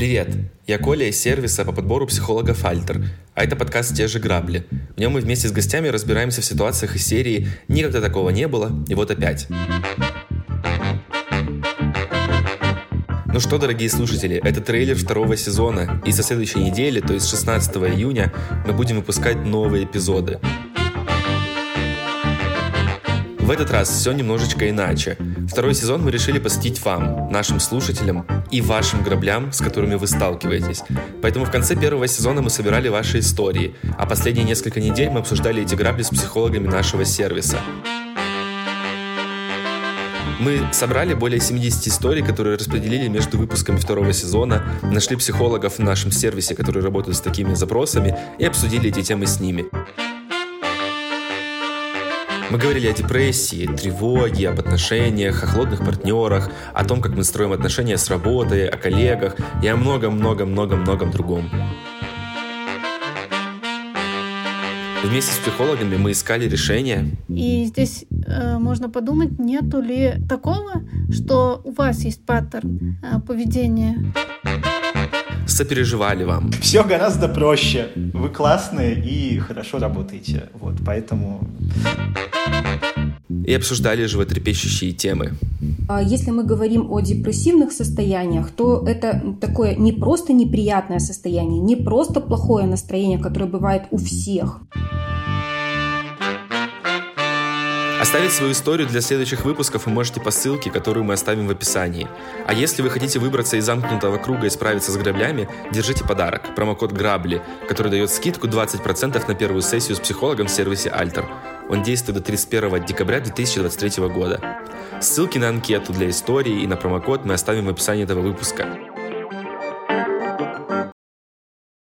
Привет, я Коля из сервиса по подбору психологов «Альтер», а это подкаст «Те же грабли». В нем мы вместе с гостями разбираемся в ситуациях из серии «Никогда такого не было» и вот опять. Ну что, дорогие слушатели, это трейлер второго сезона, и со следующей недели, то есть 16 июня, мы будем выпускать новые эпизоды. В этот раз все немножечко иначе. Второй сезон мы решили посвятить вам, нашим слушателям и вашим граблям, с которыми вы сталкиваетесь. Поэтому в конце первого сезона мы собирали ваши истории, а последние несколько недель мы обсуждали эти грабли с психологами нашего сервиса. Мы собрали более 70 историй, которые распределили между выпусками второго сезона, нашли психологов в нашем сервисе, которые работают с такими запросами, и обсудили эти темы с ними. Мы говорили о депрессии, тревоге, об отношениях, о холодных партнерах, о том, как мы строим отношения с работой, о коллегах и о многом-многом-многом-многом другом. Вместе с психологами мы искали решения. И здесь э, можно подумать, нету ли такого, что у вас есть паттерн э, поведения сопереживали вам. Все гораздо проще. Вы классные и хорошо работаете. Вот, поэтому... И обсуждали животрепещущие темы. А если мы говорим о депрессивных состояниях, то это такое не просто неприятное состояние, не просто плохое настроение, которое бывает у всех. Оставить свою историю для следующих выпусков вы можете по ссылке, которую мы оставим в описании. А если вы хотите выбраться из замкнутого круга и справиться с граблями, держите подарок – промокод «Грабли», который дает скидку 20% на первую сессию с психологом в сервисе «Альтер». Он действует до 31 декабря 2023 года. Ссылки на анкету для истории и на промокод мы оставим в описании этого выпуска.